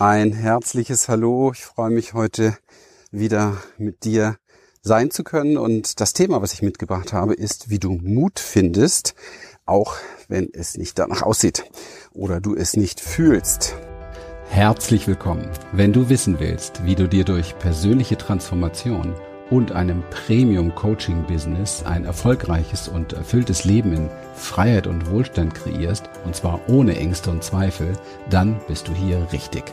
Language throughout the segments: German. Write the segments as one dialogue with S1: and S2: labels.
S1: Ein herzliches Hallo. Ich freue mich heute wieder mit dir sein zu können. Und das Thema, was ich mitgebracht habe, ist, wie du Mut findest, auch wenn es nicht danach aussieht oder du es nicht fühlst.
S2: Herzlich willkommen. Wenn du wissen willst, wie du dir durch persönliche Transformation und einem Premium-Coaching-Business ein erfolgreiches und erfülltes Leben in Freiheit und Wohlstand kreierst, und zwar ohne Ängste und Zweifel, dann bist du hier richtig.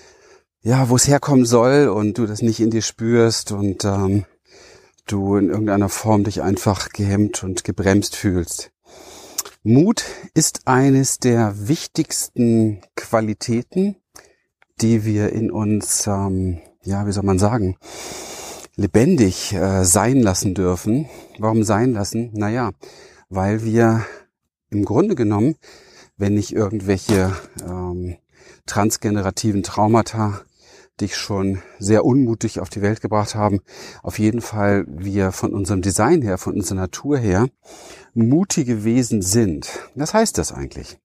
S1: ja, wo es herkommen soll und du das nicht in dir spürst und ähm, du in irgendeiner Form dich einfach gehemmt und gebremst fühlst. Mut ist eines der wichtigsten Qualitäten, die wir in uns, ähm, ja, wie soll man sagen, lebendig äh, sein lassen dürfen. Warum sein lassen? Naja, weil wir im Grunde genommen, wenn nicht irgendwelche ähm, transgenerativen Traumata dich schon sehr unmutig auf die Welt gebracht haben. Auf jeden Fall wir von unserem Design her, von unserer Natur her, mutige Wesen sind. Was heißt das eigentlich?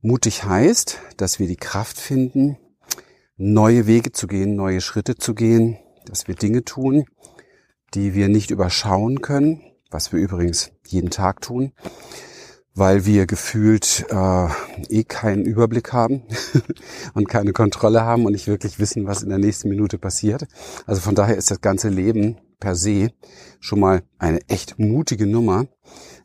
S1: Mutig heißt, dass wir die Kraft finden, neue Wege zu gehen, neue Schritte zu gehen, dass wir Dinge tun, die wir nicht überschauen können, was wir übrigens jeden Tag tun, weil wir gefühlt äh, eh keinen Überblick haben und keine Kontrolle haben und nicht wirklich wissen, was in der nächsten Minute passiert. Also von daher ist das ganze Leben per se schon mal eine echt mutige Nummer.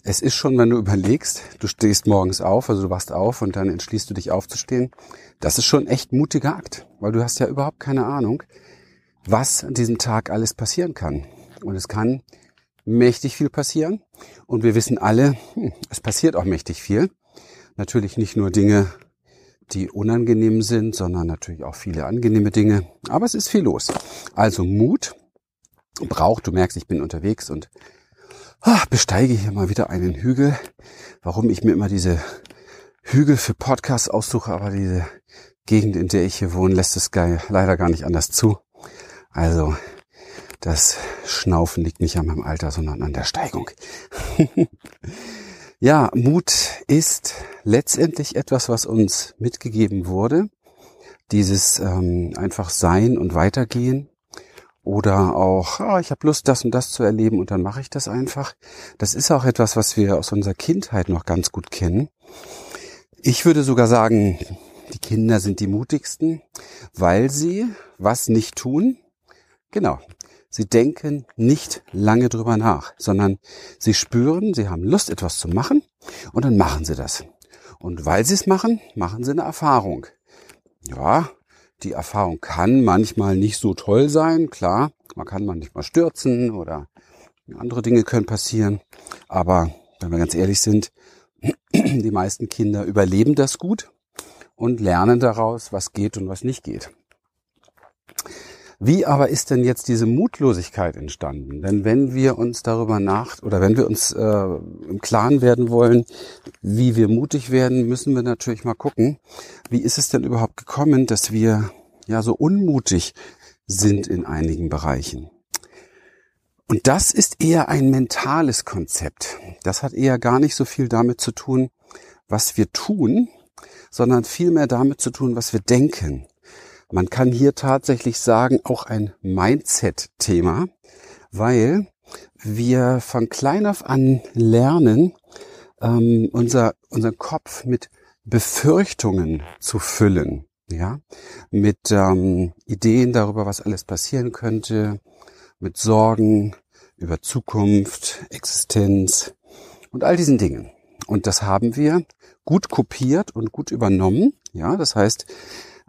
S1: Es ist schon, wenn du überlegst, du stehst morgens auf, also du wachst auf und dann entschließt du dich aufzustehen. Das ist schon echt mutiger Akt, weil du hast ja überhaupt keine Ahnung, was an diesem Tag alles passieren kann. Und es kann mächtig viel passieren. Und wir wissen alle, hm, es passiert auch mächtig viel. Natürlich nicht nur Dinge, die unangenehm sind, sondern natürlich auch viele angenehme Dinge. Aber es ist viel los. Also Mut braucht, du merkst, ich bin unterwegs und ach, besteige hier mal wieder einen Hügel. Warum ich mir immer diese Hügel für Podcasts aussuche, aber diese Gegend, in der ich hier wohne, lässt es leider gar nicht anders zu. Also das Schnaufen liegt nicht an meinem Alter, sondern an der Steigung. ja, Mut ist letztendlich etwas, was uns mitgegeben wurde. Dieses ähm, einfach Sein und Weitergehen. Oder auch, ah, ich habe Lust, das und das zu erleben und dann mache ich das einfach. Das ist auch etwas, was wir aus unserer Kindheit noch ganz gut kennen. Ich würde sogar sagen, die Kinder sind die mutigsten, weil sie was nicht tun. Genau, Sie denken nicht lange drüber nach, sondern sie spüren, sie haben Lust, etwas zu machen und dann machen sie das. Und weil sie es machen, machen sie eine Erfahrung. Ja, die Erfahrung kann manchmal nicht so toll sein, klar. Man kann manchmal stürzen oder andere Dinge können passieren. Aber wenn wir ganz ehrlich sind, die meisten Kinder überleben das gut und lernen daraus, was geht und was nicht geht. Wie aber ist denn jetzt diese Mutlosigkeit entstanden? Denn wenn wir uns darüber nach oder wenn wir uns äh, im Klaren werden wollen, wie wir mutig werden, müssen wir natürlich mal gucken, wie ist es denn überhaupt gekommen, dass wir ja so unmutig sind in einigen Bereichen. Und das ist eher ein mentales Konzept. Das hat eher gar nicht so viel damit zu tun, was wir tun, sondern vielmehr damit zu tun, was wir denken. Man kann hier tatsächlich sagen, auch ein Mindset-Thema, weil wir von klein auf an lernen, ähm, unser, unseren Kopf mit Befürchtungen zu füllen, ja, mit ähm, Ideen darüber, was alles passieren könnte, mit Sorgen über Zukunft, Existenz und all diesen Dingen. Und das haben wir gut kopiert und gut übernommen, ja, das heißt,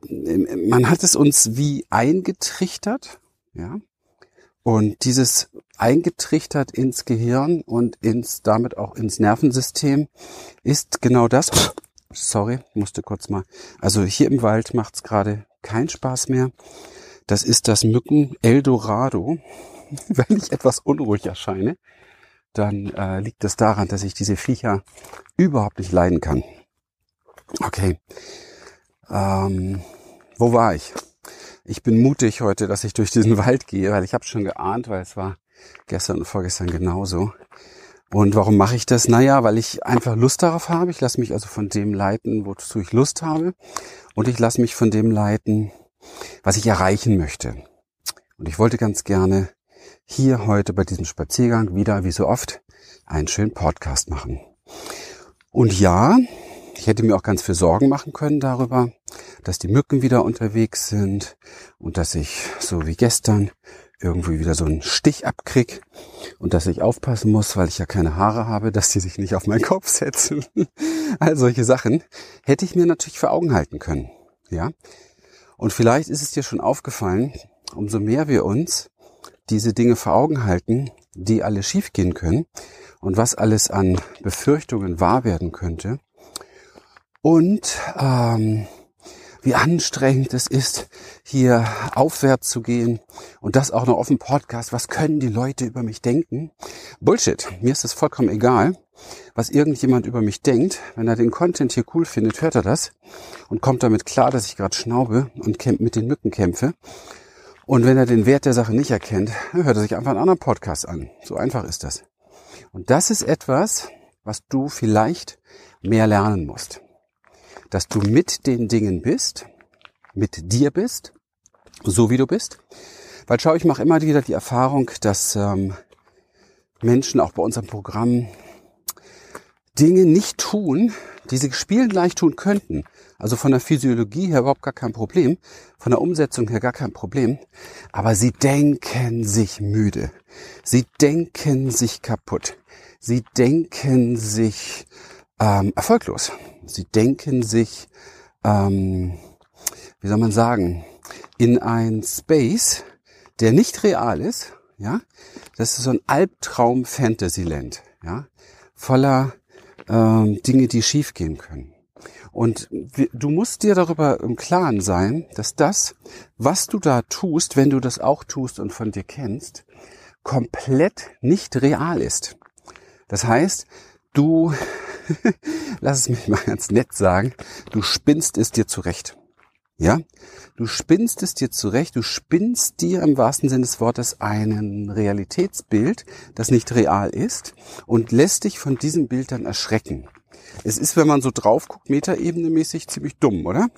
S1: man hat es uns wie eingetrichtert, ja. Und dieses eingetrichtert ins Gehirn und ins, damit auch ins Nervensystem ist genau das. Sorry, musste kurz mal. Also hier im Wald macht es gerade keinen Spaß mehr. Das ist das Mücken Eldorado. Wenn ich etwas unruhig erscheine, dann äh, liegt es daran, dass ich diese Viecher überhaupt nicht leiden kann. Okay. Ähm, wo war ich? Ich bin mutig heute, dass ich durch diesen Wald gehe, weil ich habe schon geahnt, weil es war gestern und vorgestern genauso. Und warum mache ich das? Naja, weil ich einfach Lust darauf habe. Ich lasse mich also von dem leiten, wozu ich Lust habe. Und ich lasse mich von dem leiten, was ich erreichen möchte. Und ich wollte ganz gerne hier heute bei diesem Spaziergang wieder, wie so oft, einen schönen Podcast machen. Und ja, ich hätte mir auch ganz viel Sorgen machen können darüber, dass die Mücken wieder unterwegs sind und dass ich, so wie gestern, irgendwie wieder so einen Stich abkrieg und dass ich aufpassen muss, weil ich ja keine Haare habe, dass die sich nicht auf meinen Kopf setzen. All solche Sachen hätte ich mir natürlich vor Augen halten können. Ja. Und vielleicht ist es dir schon aufgefallen, umso mehr wir uns diese Dinge vor Augen halten, die alle schiefgehen können und was alles an Befürchtungen wahr werden könnte. Und ähm, wie anstrengend es ist, hier aufwärts zu gehen und das auch noch auf dem Podcast. Was können die Leute über mich denken? Bullshit. Mir ist es vollkommen egal, was irgendjemand über mich denkt. Wenn er den Content hier cool findet, hört er das und kommt damit klar, dass ich gerade schnaube und mit den Mücken kämpfe. Und wenn er den Wert der Sache nicht erkennt, hört er sich einfach einen anderen Podcast an. So einfach ist das. Und das ist etwas, was du vielleicht mehr lernen musst dass du mit den Dingen bist, mit dir bist, so wie du bist. Weil schau, ich mache immer wieder die Erfahrung, dass ähm, Menschen auch bei unserem Programm Dinge nicht tun, die sie spielend leicht tun könnten. Also von der Physiologie her überhaupt gar kein Problem, von der Umsetzung her gar kein Problem. Aber sie denken sich müde. Sie denken sich kaputt. Sie denken sich ähm, erfolglos. Sie denken sich, ähm, wie soll man sagen, in ein Space, der nicht real ist, ja. Das ist so ein Albtraum Fantasyland, ja, voller ähm, Dinge, die schiefgehen können. Und du musst dir darüber im Klaren sein, dass das, was du da tust, wenn du das auch tust und von dir kennst, komplett nicht real ist. Das heißt, du lass es mich mal ganz nett sagen, du spinnst es dir zurecht. Ja? Du spinnst es dir zurecht, du spinnst dir im wahrsten Sinne des Wortes ein Realitätsbild, das nicht real ist und lässt dich von diesem Bild dann erschrecken. Es ist, wenn man so drauf guckt, metaebenemäßig ziemlich dumm, oder?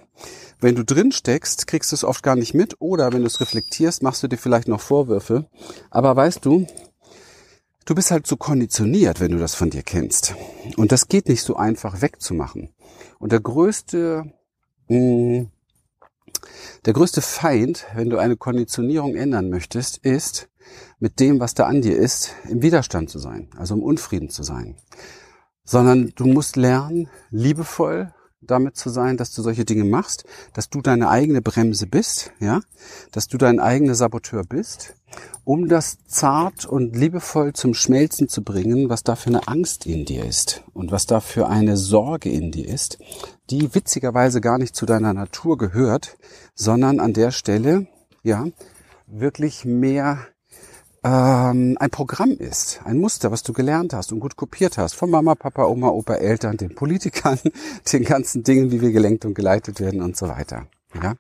S1: Wenn du drin steckst, kriegst du es oft gar nicht mit oder wenn du es reflektierst, machst du dir vielleicht noch Vorwürfe. Aber weißt du, Du bist halt so konditioniert, wenn du das von dir kennst. Und das geht nicht so einfach wegzumachen. Und der größte, mh, mm, der größte Feind, wenn du eine Konditionierung ändern möchtest, ist, mit dem, was da an dir ist, im Widerstand zu sein, also im Unfrieden zu sein. Sondern du musst lernen, liebevoll damit zu sein, dass du solche Dinge machst, dass du deine eigene Bremse bist, ja, dass du dein eigener Saboteur bist, um das zart und liebevoll zum Schmelzen zu bringen, was da für eine Angst in dir ist und was da für eine Sorge in dir ist, die witzigerweise gar nicht zu deiner Natur gehört, sondern an der Stelle, ja, wirklich mehr ähm, ein Programm ist, ein Muster, was du gelernt hast und gut kopiert hast von Mama, Papa, Oma, Opa, Eltern, den Politikern, den ganzen Dingen, wie wir gelenkt und geleitet werden und so weiter. Ja?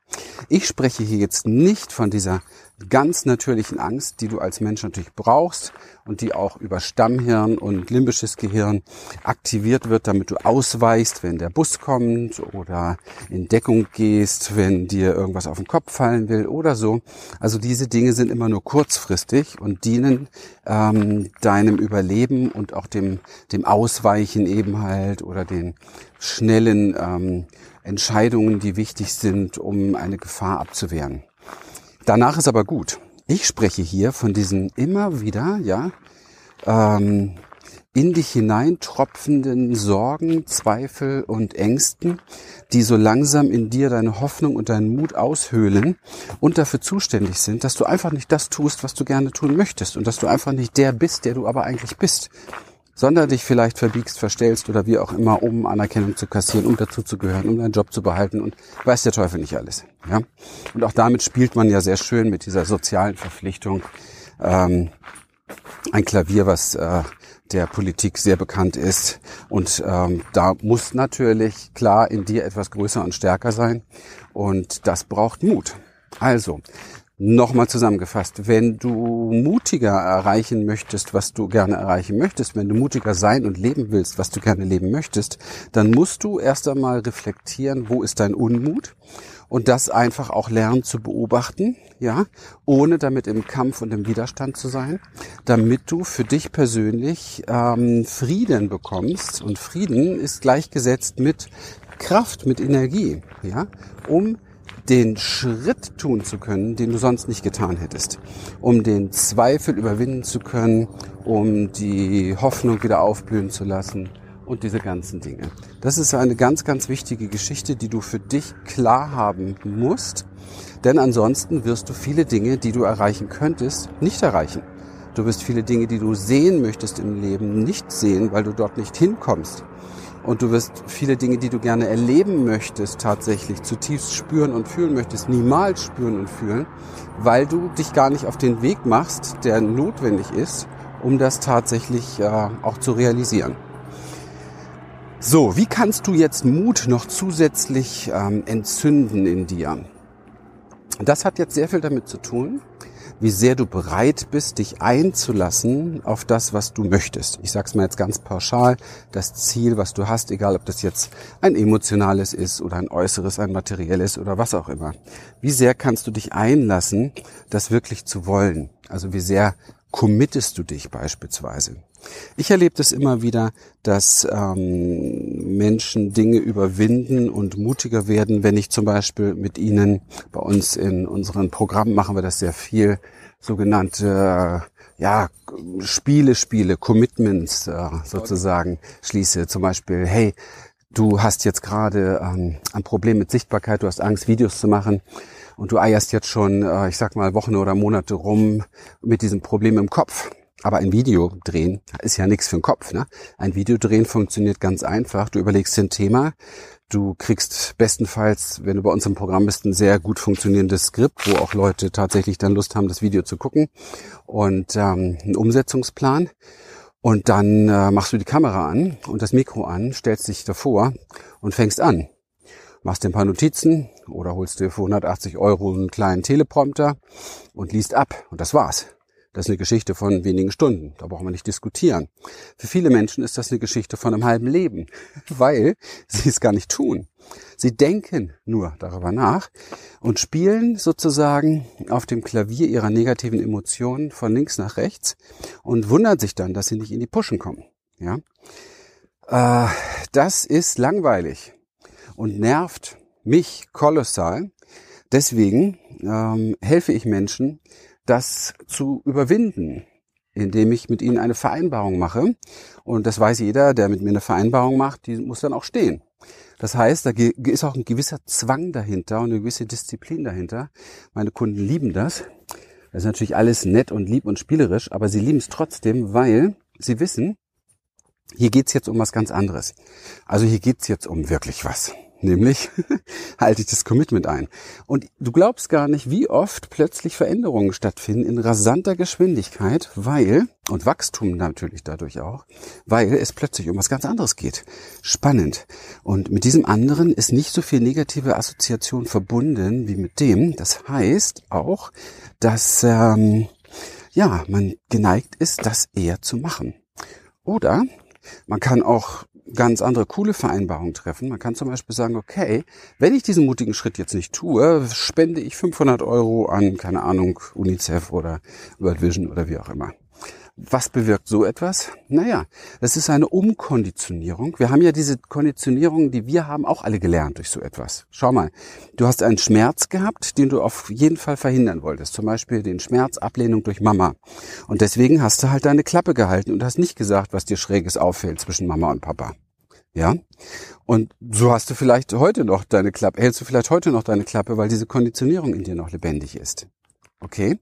S1: Ich spreche hier jetzt nicht von dieser ganz natürlichen Angst, die du als Mensch natürlich brauchst und die auch über Stammhirn und limbisches Gehirn aktiviert wird, damit du ausweichst, wenn der Bus kommt oder in Deckung gehst, wenn dir irgendwas auf den Kopf fallen will oder so. Also diese Dinge sind immer nur kurzfristig und dienen ähm, deinem Überleben und auch dem, dem Ausweichen eben halt oder den schnellen ähm, Entscheidungen, die wichtig sind, um eine Gefahr abzuwehren. Danach ist aber gut. Ich spreche hier von diesen immer wieder, ja, ähm, in dich hineintropfenden Sorgen, Zweifel und Ängsten, die so langsam in dir deine Hoffnung und deinen Mut aushöhlen und dafür zuständig sind, dass du einfach nicht das tust, was du gerne tun möchtest und dass du einfach nicht der bist, der du aber eigentlich bist. Sondern dich vielleicht verbiegst, verstellst oder wie auch immer, um Anerkennung zu kassieren, um dazu zu gehören, um deinen Job zu behalten und weiß der Teufel nicht alles. Ja? Und auch damit spielt man ja sehr schön mit dieser sozialen Verpflichtung. Ähm, ein Klavier, was äh, der Politik sehr bekannt ist. Und ähm, da muss natürlich klar in dir etwas größer und stärker sein. Und das braucht Mut. Also, Nochmal zusammengefasst, wenn du mutiger erreichen möchtest, was du gerne erreichen möchtest, wenn du mutiger sein und leben willst, was du gerne leben möchtest, dann musst du erst einmal reflektieren, wo ist dein Unmut? Und das einfach auch lernen zu beobachten, ja, ohne damit im Kampf und im Widerstand zu sein, damit du für dich persönlich ähm, Frieden bekommst. Und Frieden ist gleichgesetzt mit Kraft, mit Energie, ja, um den Schritt tun zu können, den du sonst nicht getan hättest, um den Zweifel überwinden zu können, um die Hoffnung wieder aufblühen zu lassen und diese ganzen Dinge. Das ist eine ganz, ganz wichtige Geschichte, die du für dich klar haben musst, denn ansonsten wirst du viele Dinge, die du erreichen könntest, nicht erreichen. Du wirst viele Dinge, die du sehen möchtest im Leben, nicht sehen, weil du dort nicht hinkommst. Und du wirst viele Dinge, die du gerne erleben möchtest, tatsächlich zutiefst spüren und fühlen möchtest, niemals spüren und fühlen, weil du dich gar nicht auf den Weg machst, der notwendig ist, um das tatsächlich äh, auch zu realisieren. So, wie kannst du jetzt Mut noch zusätzlich ähm, entzünden in dir? Das hat jetzt sehr viel damit zu tun, wie sehr du bereit bist, dich einzulassen auf das, was du möchtest. Ich sage es mal jetzt ganz pauschal, das Ziel, was du hast, egal ob das jetzt ein emotionales ist oder ein äußeres, ein materielles oder was auch immer. Wie sehr kannst du dich einlassen, das wirklich zu wollen? Also wie sehr committest du dich beispielsweise? Ich erlebe das immer wieder, dass ähm, Menschen Dinge überwinden und mutiger werden, wenn ich zum Beispiel mit ihnen bei uns in unseren Programmen machen wir das sehr viel, sogenannte äh, ja, Spiele, Spiele, Commitments äh, sozusagen schließe. Zum Beispiel, hey, du hast jetzt gerade ähm, ein Problem mit Sichtbarkeit, du hast Angst, Videos zu machen und du eierst jetzt schon, äh, ich sag mal, Wochen oder Monate rum mit diesem Problem im Kopf. Aber ein Video drehen ist ja nichts für den Kopf. Ne? Ein Video drehen funktioniert ganz einfach. Du überlegst dir ein Thema, du kriegst bestenfalls, wenn du bei uns im Programm bist, ein sehr gut funktionierendes Skript, wo auch Leute tatsächlich dann Lust haben, das Video zu gucken und ähm, einen Umsetzungsplan. Und dann äh, machst du die Kamera an und das Mikro an, stellst dich davor und fängst an. Machst dir ein paar Notizen oder holst dir für 180 Euro einen kleinen Teleprompter und liest ab. Und das war's. Das ist eine Geschichte von wenigen Stunden. Da brauchen wir nicht diskutieren. Für viele Menschen ist das eine Geschichte von einem halben Leben, weil sie es gar nicht tun. Sie denken nur darüber nach und spielen sozusagen auf dem Klavier ihrer negativen Emotionen von links nach rechts und wundern sich dann, dass sie nicht in die Puschen kommen. Ja, äh, das ist langweilig und nervt mich kolossal. Deswegen ähm, helfe ich Menschen, das zu überwinden, indem ich mit ihnen eine Vereinbarung mache. Und das weiß jeder, der mit mir eine Vereinbarung macht, die muss dann auch stehen. Das heißt, da ist auch ein gewisser Zwang dahinter und eine gewisse Disziplin dahinter. Meine Kunden lieben das. Das ist natürlich alles nett und lieb und spielerisch, aber sie lieben es trotzdem, weil sie wissen, hier geht's jetzt um was ganz anderes. Also hier geht's jetzt um wirklich was. Nämlich halte ich das Commitment ein. Und du glaubst gar nicht, wie oft plötzlich Veränderungen stattfinden in rasanter Geschwindigkeit, weil, und Wachstum natürlich dadurch auch, weil es plötzlich um was ganz anderes geht. Spannend. Und mit diesem anderen ist nicht so viel negative Assoziation verbunden wie mit dem. Das heißt auch, dass ähm, ja, man geneigt ist, das eher zu machen. Oder man kann auch ganz andere coole Vereinbarungen treffen. Man kann zum Beispiel sagen, okay, wenn ich diesen mutigen Schritt jetzt nicht tue, spende ich 500 Euro an, keine Ahnung, UNICEF oder World Vision oder wie auch immer. Was bewirkt so etwas? Naja, das ist eine Umkonditionierung. Wir haben ja diese Konditionierung, die wir haben, auch alle gelernt durch so etwas. Schau mal, du hast einen Schmerz gehabt, den du auf jeden Fall verhindern wolltest. Zum Beispiel den Schmerz Ablehnung durch Mama. Und deswegen hast du halt deine Klappe gehalten und hast nicht gesagt, was dir Schräges auffällt zwischen Mama und Papa. Ja? Und so hast du vielleicht heute noch deine Klappe, hältst du vielleicht heute noch deine Klappe, weil diese Konditionierung in dir noch lebendig ist. Okay.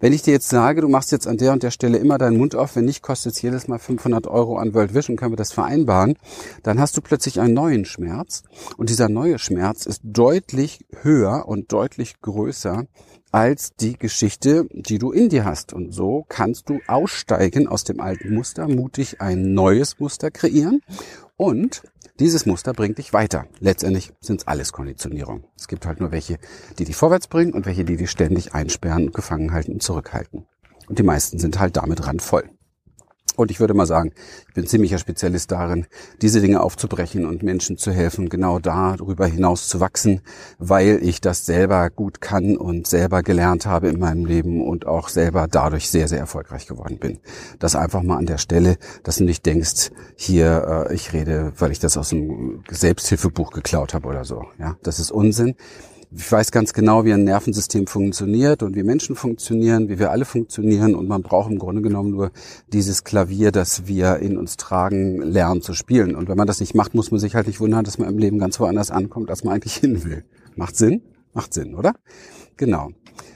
S1: Wenn ich dir jetzt sage, du machst jetzt an der und der Stelle immer deinen Mund auf, wenn nicht, kostet es jedes Mal 500 Euro an World Vision, können wir das vereinbaren, dann hast du plötzlich einen neuen Schmerz. Und dieser neue Schmerz ist deutlich höher und deutlich größer als die Geschichte, die du in dir hast. Und so kannst du aussteigen aus dem alten Muster, mutig ein neues Muster kreieren und dieses Muster bringt dich weiter. Letztendlich sind es alles Konditionierung. Es gibt halt nur welche, die dich vorwärts bringen und welche, die dich ständig einsperren gefangen halten und zurückhalten. Und die meisten sind halt damit randvoll. Und ich würde mal sagen, ich bin ziemlicher Spezialist darin, diese Dinge aufzubrechen und Menschen zu helfen, genau darüber hinaus zu wachsen, weil ich das selber gut kann und selber gelernt habe in meinem Leben und auch selber dadurch sehr, sehr erfolgreich geworden bin. Das einfach mal an der Stelle, dass du nicht denkst, hier, äh, ich rede, weil ich das aus einem Selbsthilfebuch geklaut habe oder so. Ja, das ist Unsinn ich weiß ganz genau, wie ein Nervensystem funktioniert und wie Menschen funktionieren, wie wir alle funktionieren und man braucht im Grunde genommen nur dieses Klavier, das wir in uns tragen, lernen zu spielen. Und wenn man das nicht macht, muss man sich halt nicht wundern, dass man im Leben ganz woanders ankommt, als man eigentlich hin will. Macht Sinn? Macht Sinn, oder? Genau.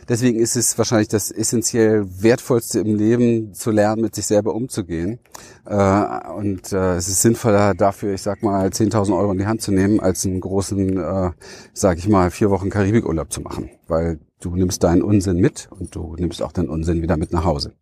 S1: Deswegen ist es wahrscheinlich das essentiell wertvollste im Leben, zu lernen, mit sich selber umzugehen. Äh, und äh, es ist sinnvoller dafür, ich sag mal, 10.000 Euro in die Hand zu nehmen, als einen großen, äh, sag ich mal, vier Wochen Karibikurlaub zu machen. Weil du nimmst deinen Unsinn mit und du nimmst auch deinen Unsinn wieder mit nach Hause.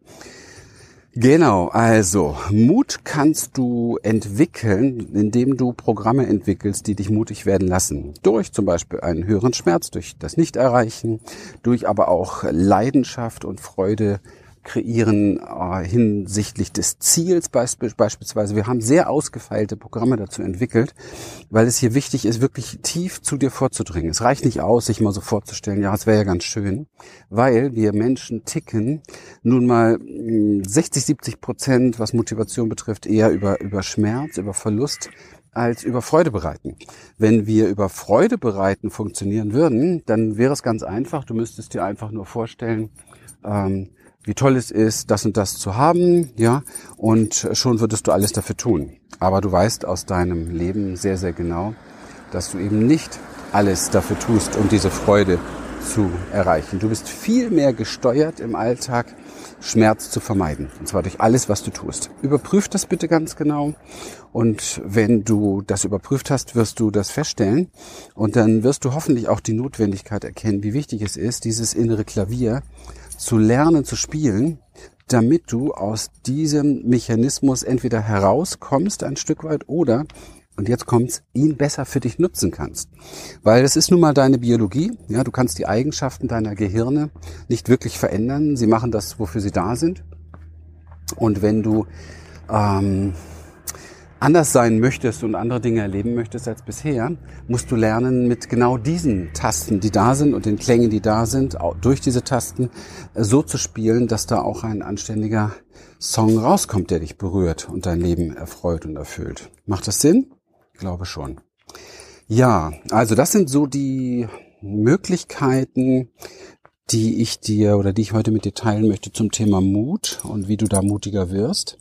S1: Genau, also Mut kannst du entwickeln, indem du Programme entwickelst, die dich mutig werden lassen. Durch zum Beispiel einen höheren Schmerz, durch das Nicht-Erreichen, durch aber auch Leidenschaft und Freude kreieren äh, hinsichtlich des Ziels beisp beispielsweise. Wir haben sehr ausgefeilte Programme dazu entwickelt, weil es hier wichtig ist, wirklich tief zu dir vorzudringen. Es reicht nicht aus, sich mal so vorzustellen, ja, es wäre ja ganz schön, weil wir Menschen ticken nun mal 60, hm, 70 Prozent, was Motivation betrifft, eher über, über Schmerz, über Verlust als über Freude bereiten. Wenn wir über Freude bereiten funktionieren würden, dann wäre es ganz einfach. Du müsstest dir einfach nur vorstellen, ähm, wie toll es ist, das und das zu haben, ja, und schon würdest du alles dafür tun. Aber du weißt aus deinem Leben sehr, sehr genau, dass du eben nicht alles dafür tust, um diese Freude zu erreichen. Du bist viel mehr gesteuert im Alltag, Schmerz zu vermeiden. Und zwar durch alles, was du tust. Überprüf das bitte ganz genau. Und wenn du das überprüft hast, wirst du das feststellen. Und dann wirst du hoffentlich auch die Notwendigkeit erkennen, wie wichtig es ist, dieses innere Klavier zu lernen zu spielen, damit du aus diesem Mechanismus entweder herauskommst ein Stück weit oder und jetzt kommt's, ihn besser für dich nutzen kannst. Weil es ist nun mal deine Biologie. Ja, du kannst die Eigenschaften deiner Gehirne nicht wirklich verändern. Sie machen das, wofür sie da sind. Und wenn du ähm, anders sein möchtest und andere Dinge erleben möchtest als bisher, musst du lernen, mit genau diesen Tasten, die da sind und den Klängen, die da sind, durch diese Tasten äh, so zu spielen, dass da auch ein anständiger Song rauskommt, der dich berührt und dein Leben erfreut und erfüllt. Macht das Sinn? Ich glaube schon. Ja, also das sind so die Möglichkeiten, die ich dir oder die ich heute mit dir teilen möchte zum Thema Mut und wie du da mutiger wirst.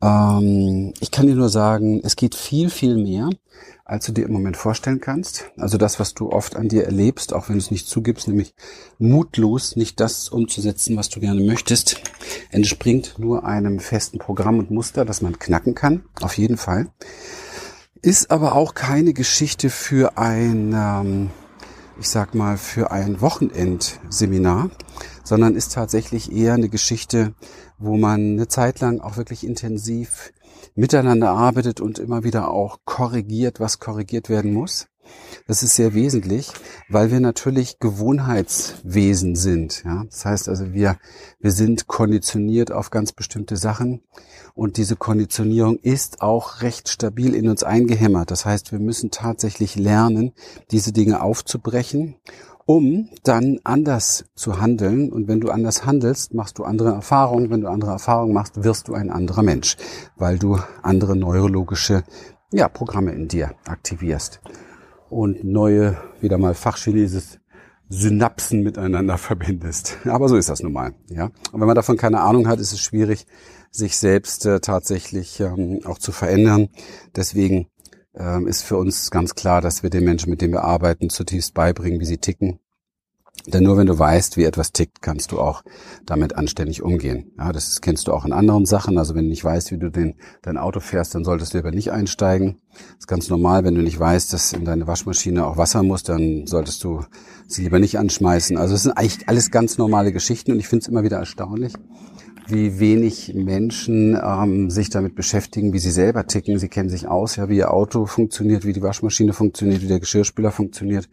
S1: Ähm, ich kann dir nur sagen, es geht viel, viel mehr, als du dir im Moment vorstellen kannst. Also das, was du oft an dir erlebst, auch wenn du es nicht zugibst, nämlich mutlos nicht das umzusetzen, was du gerne möchtest, entspringt nur einem festen Programm und Muster, das man knacken kann, auf jeden Fall. Ist aber auch keine Geschichte für ein, ähm, ich sag mal, für ein Wochenendseminar, sondern ist tatsächlich eher eine Geschichte, wo man eine Zeit lang auch wirklich intensiv miteinander arbeitet und immer wieder auch korrigiert, was korrigiert werden muss. Das ist sehr wesentlich, weil wir natürlich Gewohnheitswesen sind. Ja? Das heißt also, wir, wir sind konditioniert auf ganz bestimmte Sachen und diese Konditionierung ist auch recht stabil in uns eingehämmert. Das heißt, wir müssen tatsächlich lernen, diese Dinge aufzubrechen um dann anders zu handeln. Und wenn du anders handelst, machst du andere Erfahrungen. Wenn du andere Erfahrungen machst, wirst du ein anderer Mensch, weil du andere neurologische ja, Programme in dir aktivierst und neue, wieder mal Fachchinesisch, Synapsen miteinander verbindest. Aber so ist das nun mal. Ja? Und wenn man davon keine Ahnung hat, ist es schwierig, sich selbst äh, tatsächlich ähm, auch zu verändern. Deswegen ist für uns ganz klar, dass wir den Menschen, mit denen wir arbeiten, zutiefst beibringen, wie sie ticken Denn nur wenn du weißt, wie etwas tickt, kannst du auch damit anständig umgehen. Ja, das kennst du auch in anderen Sachen. Also wenn du nicht weißt, wie du den, dein Auto fährst, dann solltest du lieber nicht einsteigen. Das ist ganz normal. Wenn du nicht weißt, dass in deine Waschmaschine auch Wasser muss, dann solltest du sie lieber nicht anschmeißen. Also es sind eigentlich alles ganz normale Geschichten und ich finde es immer wieder erstaunlich, wie wenig Menschen ähm, sich damit beschäftigen, wie sie selber ticken. Sie kennen sich aus, ja, wie ihr Auto funktioniert, wie die Waschmaschine funktioniert, wie der Geschirrspüler funktioniert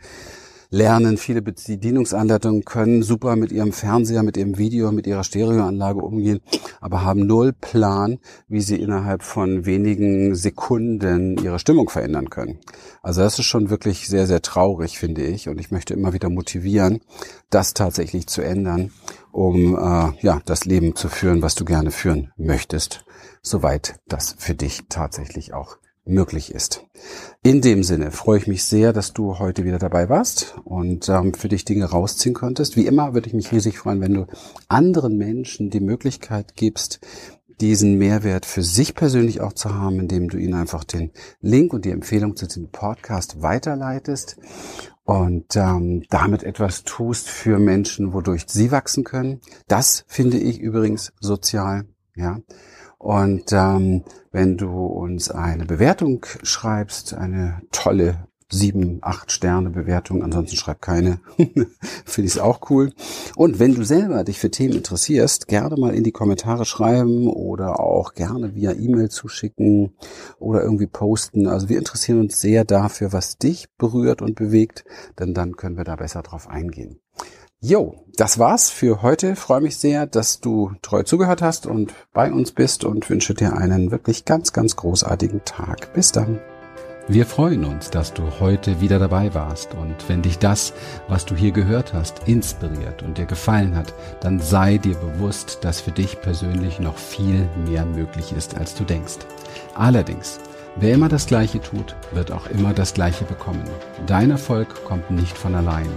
S1: lernen viele Bedienungsanleitungen, können super mit ihrem Fernseher, mit ihrem Video, mit ihrer Stereoanlage umgehen, aber haben null Plan, wie sie innerhalb von wenigen Sekunden ihre Stimmung verändern können. Also das ist schon wirklich sehr, sehr traurig, finde ich. Und ich möchte immer wieder motivieren, das tatsächlich zu ändern, um äh, ja das Leben zu führen, was du gerne führen möchtest, soweit das für dich tatsächlich auch möglich ist. In dem Sinne freue ich mich sehr, dass du heute wieder dabei warst und ähm, für dich Dinge rausziehen konntest. Wie immer würde ich mich riesig freuen, wenn du anderen Menschen die Möglichkeit gibst, diesen Mehrwert für sich persönlich auch zu haben, indem du ihnen einfach den Link und die Empfehlung zu diesem Podcast weiterleitest und ähm, damit etwas tust für Menschen, wodurch sie wachsen können. Das finde ich übrigens sozial, ja. Und ähm, wenn du uns eine Bewertung schreibst, eine tolle sieben, acht Sterne Bewertung, ansonsten schreib keine. Finde ich es auch cool. Und wenn du selber dich für Themen interessierst, gerne mal in die Kommentare schreiben oder auch gerne via E-Mail zuschicken oder irgendwie posten. Also wir interessieren uns sehr dafür, was dich berührt und bewegt, denn dann können wir da besser drauf eingehen. Jo, das war's für heute. Freue mich sehr, dass du treu zugehört hast und bei uns bist und wünsche dir einen wirklich ganz, ganz großartigen Tag. Bis dann.
S2: Wir freuen uns, dass du heute wieder dabei warst und wenn dich das, was du hier gehört hast, inspiriert und dir gefallen hat, dann sei dir bewusst, dass für dich persönlich noch viel mehr möglich ist, als du denkst. Allerdings, wer immer das Gleiche tut, wird auch immer das Gleiche bekommen. Dein Erfolg kommt nicht von allein.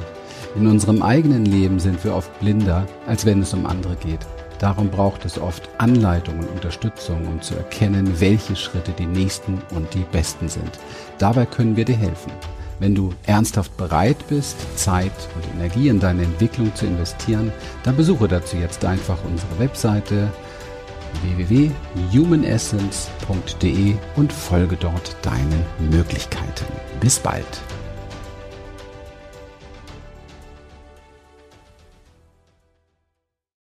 S2: In unserem eigenen Leben sind wir oft blinder, als wenn es um andere geht. Darum braucht es oft Anleitung und Unterstützung, um zu erkennen, welche Schritte die nächsten und die besten sind. Dabei können wir dir helfen. Wenn du ernsthaft bereit bist, Zeit und Energie in deine Entwicklung zu investieren, dann besuche dazu jetzt einfach unsere Webseite www.humanessence.de und folge dort deinen Möglichkeiten. Bis bald.